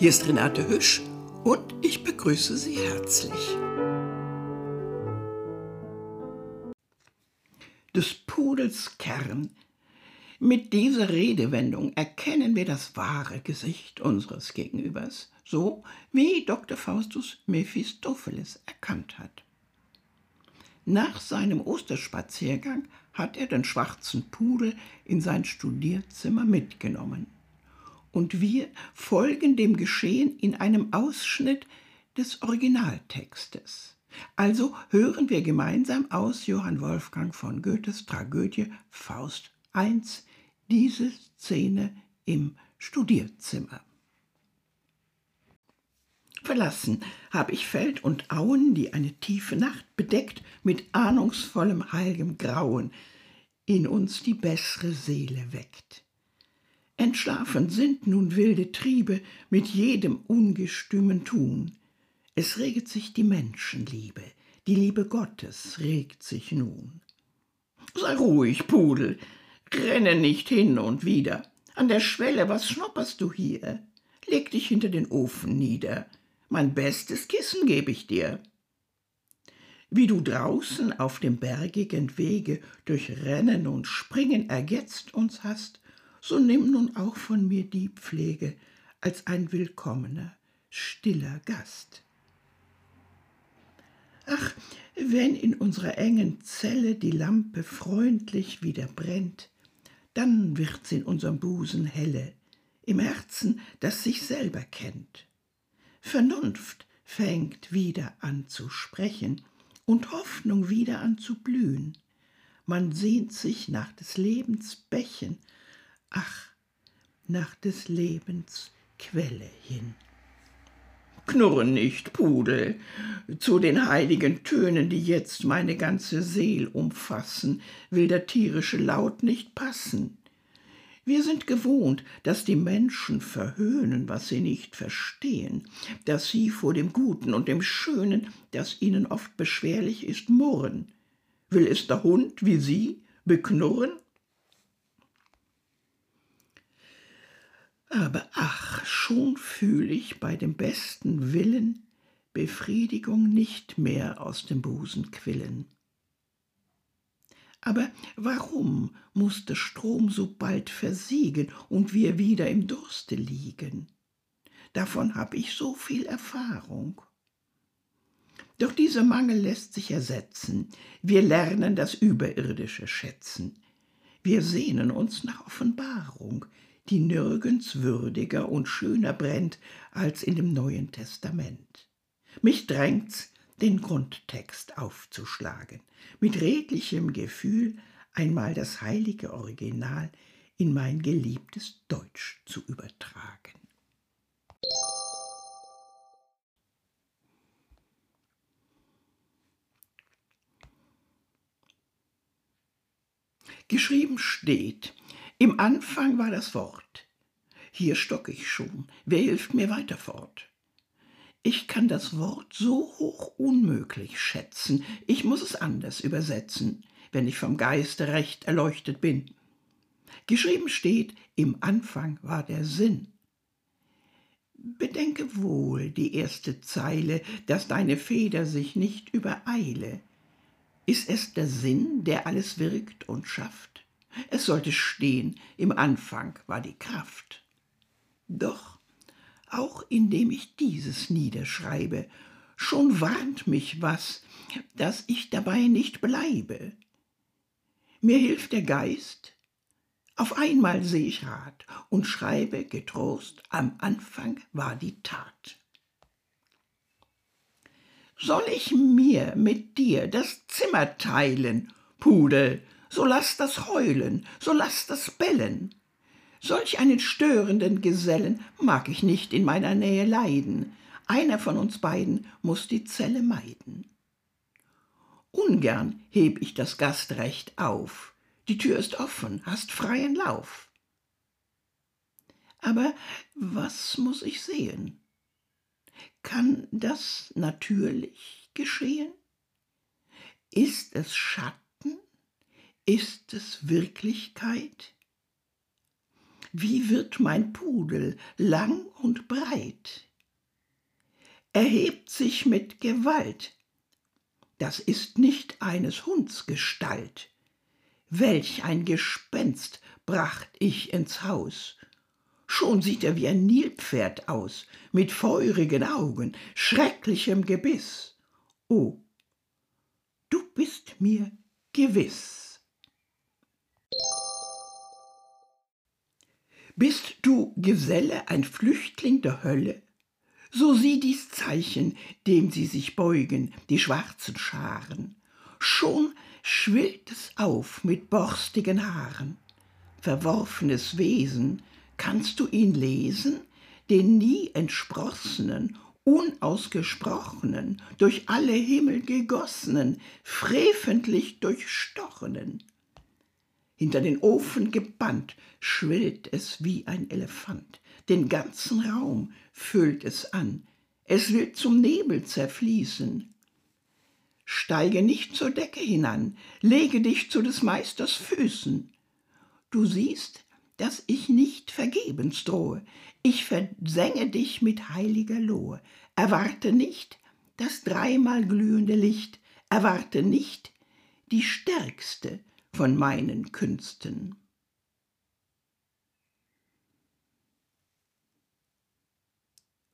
Hier ist Renate Hüsch und ich begrüße Sie herzlich. Des Pudels Kern. Mit dieser Redewendung erkennen wir das wahre Gesicht unseres Gegenübers, so wie Dr. Faustus Mephistopheles erkannt hat. Nach seinem Osterspaziergang hat er den schwarzen Pudel in sein Studierzimmer mitgenommen und wir folgen dem Geschehen in einem Ausschnitt des Originaltextes. Also hören wir gemeinsam aus Johann Wolfgang von Goethes Tragödie Faust I diese Szene im Studierzimmer. Verlassen habe ich Feld und Auen, die eine tiefe Nacht bedeckt mit ahnungsvollem heilgem Grauen in uns die bessere Seele weckt. Entschlafen sind nun wilde Triebe mit jedem ungestümen Tun. Es reget sich die Menschenliebe, die Liebe Gottes regt sich nun. Sei ruhig, Pudel, renne nicht hin und wieder. An der Schwelle, was schnopperst du hier? Leg dich hinter den Ofen nieder, mein bestes Kissen geb ich dir. Wie du draußen auf dem bergigen Wege durch Rennen und Springen ergetzt uns hast, so nimm nun auch von mir die Pflege als ein willkommener, stiller Gast. Ach, wenn in unserer engen Zelle die Lampe freundlich wieder brennt, dann wird's in unserem Busen helle, im Herzen, das sich selber kennt. Vernunft fängt wieder an zu sprechen und Hoffnung wieder an zu blühen. Man sehnt sich nach des Lebens Bächen ach, nach des Lebens Quelle hin. Knurre nicht, Pudel, zu den heiligen Tönen, die jetzt meine ganze Seel umfassen, will der tierische Laut nicht passen. Wir sind gewohnt, dass die Menschen verhöhnen, was sie nicht verstehen, dass sie vor dem Guten und dem Schönen, das ihnen oft beschwerlich ist, murren. Will es der Hund wie sie beknurren? Aber ach, schon fühl ich bei dem besten Willen Befriedigung nicht mehr aus dem Busen quillen. Aber warum muss der Strom so bald versiegen und wir wieder im Durste liegen? Davon hab ich so viel Erfahrung. Doch dieser Mangel lässt sich ersetzen. Wir lernen das Überirdische schätzen. Wir sehnen uns nach Offenbarung, die nirgends würdiger und schöner brennt als in dem Neuen Testament. Mich drängt's, den Grundtext aufzuschlagen, mit redlichem Gefühl einmal das heilige Original in mein geliebtes Deutsch zu übertragen. Geschrieben steht, im Anfang war das Wort. Hier stock ich schon. Wer hilft mir weiter fort? Ich kann das Wort so hoch unmöglich schätzen. Ich muss es anders übersetzen, wenn ich vom Geiste recht erleuchtet bin. Geschrieben steht, im Anfang war der Sinn. Bedenke wohl die erste Zeile, dass deine Feder sich nicht übereile. Ist es der Sinn, der alles wirkt und schafft? Es sollte stehen, im Anfang war die Kraft. Doch, auch indem ich dieses niederschreibe, schon warnt mich was, dass ich dabei nicht bleibe. Mir hilft der Geist, auf einmal seh ich Rat und schreibe getrost, am Anfang war die Tat. Soll ich mir mit dir das Zimmer teilen, Pudel, so lass das Heulen, so lass das Bellen. Solch einen störenden Gesellen mag ich nicht in meiner Nähe leiden. Einer von uns beiden muss die Zelle meiden. Ungern heb ich das Gastrecht auf. Die Tür ist offen, hast freien Lauf. Aber was muss ich sehen? Kann das natürlich geschehen? Ist es Schatten? Ist es Wirklichkeit? wie wird mein Pudel lang und breit. Erhebt sich mit Gewalt, das ist nicht eines Hunds Gestalt. Welch ein Gespenst bracht ich ins Haus. Schon sieht er wie ein Nilpferd aus, mit feurigen Augen, schrecklichem Gebiss. O, du bist mir gewiss. Bist du Geselle, ein Flüchtling der Hölle? So sieh dies Zeichen, dem sie sich beugen, die schwarzen Scharen. Schon schwillt es auf mit borstigen Haaren. Verworfenes Wesen, kannst du ihn lesen, den nie entsprossenen, unausgesprochenen, durch alle Himmel gegossenen, freventlich durchstochenen. Hinter den Ofen gebannt, schwillt es wie ein Elefant, den ganzen Raum füllt es an, es will zum Nebel zerfließen. Steige nicht zur Decke hinan, lege dich zu des Meisters Füßen. Du siehst, dass ich nicht vergebens drohe, ich versenge dich mit heiliger Lohe. Erwarte nicht das dreimal glühende Licht, erwarte nicht die stärkste von meinen Künsten.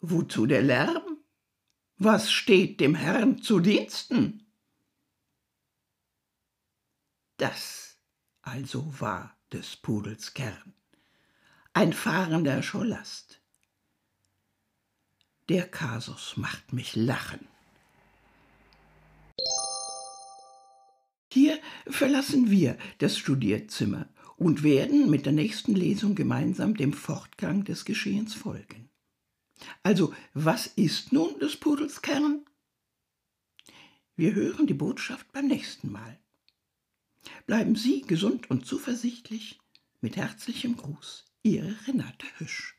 Wozu der Lärm? Was steht dem Herrn zu Diensten? Das also war des Pudels Kern, ein fahrender Scholast. Der Kasus macht mich lachen. Hier verlassen wir das Studierzimmer und werden mit der nächsten Lesung gemeinsam dem Fortgang des Geschehens folgen. Also, was ist nun des Pudels Kern? Wir hören die Botschaft beim nächsten Mal. Bleiben Sie gesund und zuversichtlich. Mit herzlichem Gruß, Ihre Renate Hüsch.